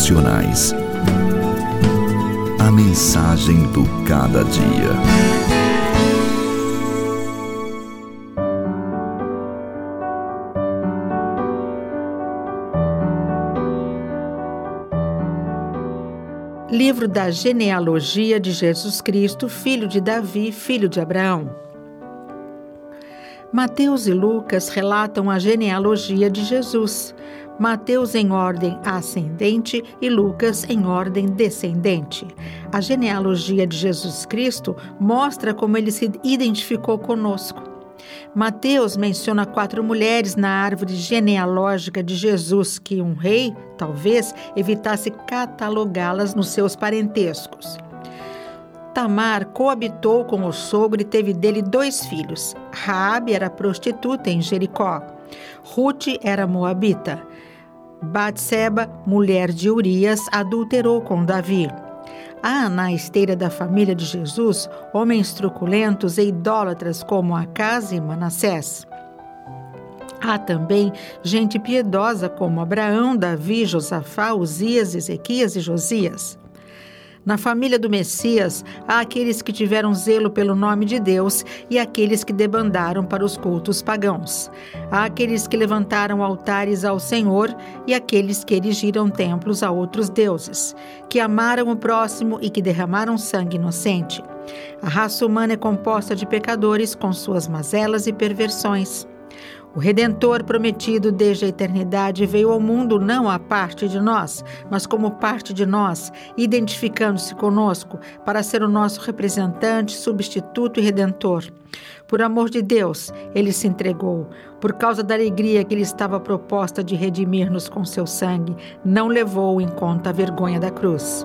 Devocionais. A mensagem do cada dia. Livro da genealogia de Jesus Cristo, filho de Davi, filho de Abraão. Mateus e Lucas relatam a genealogia de Jesus. Mateus em ordem ascendente e Lucas em ordem descendente. A genealogia de Jesus Cristo mostra como ele se identificou conosco. Mateus menciona quatro mulheres na árvore genealógica de Jesus que um rei, talvez, evitasse catalogá-las nos seus parentescos. Tamar coabitou com o sogro e teve dele dois filhos. Raabe era prostituta em Jericó. Ruth era moabita. Batseba, mulher de Urias, adulterou com Davi. Há na esteira da família de Jesus homens truculentos e idólatras como Acas e Manassés. Há também gente piedosa como Abraão, Davi, Josafá, Uzias, Ezequias e Josias. Na família do Messias, há aqueles que tiveram zelo pelo nome de Deus e aqueles que debandaram para os cultos pagãos. Há aqueles que levantaram altares ao Senhor e aqueles que erigiram templos a outros deuses, que amaram o próximo e que derramaram sangue inocente. A raça humana é composta de pecadores com suas mazelas e perversões. O Redentor prometido desde a eternidade veio ao mundo não a parte de nós, mas como parte de nós, identificando-se conosco para ser o nosso representante, substituto e redentor. Por amor de Deus, ele se entregou. Por causa da alegria que lhe estava proposta de redimir-nos com seu sangue, não levou em conta a vergonha da cruz.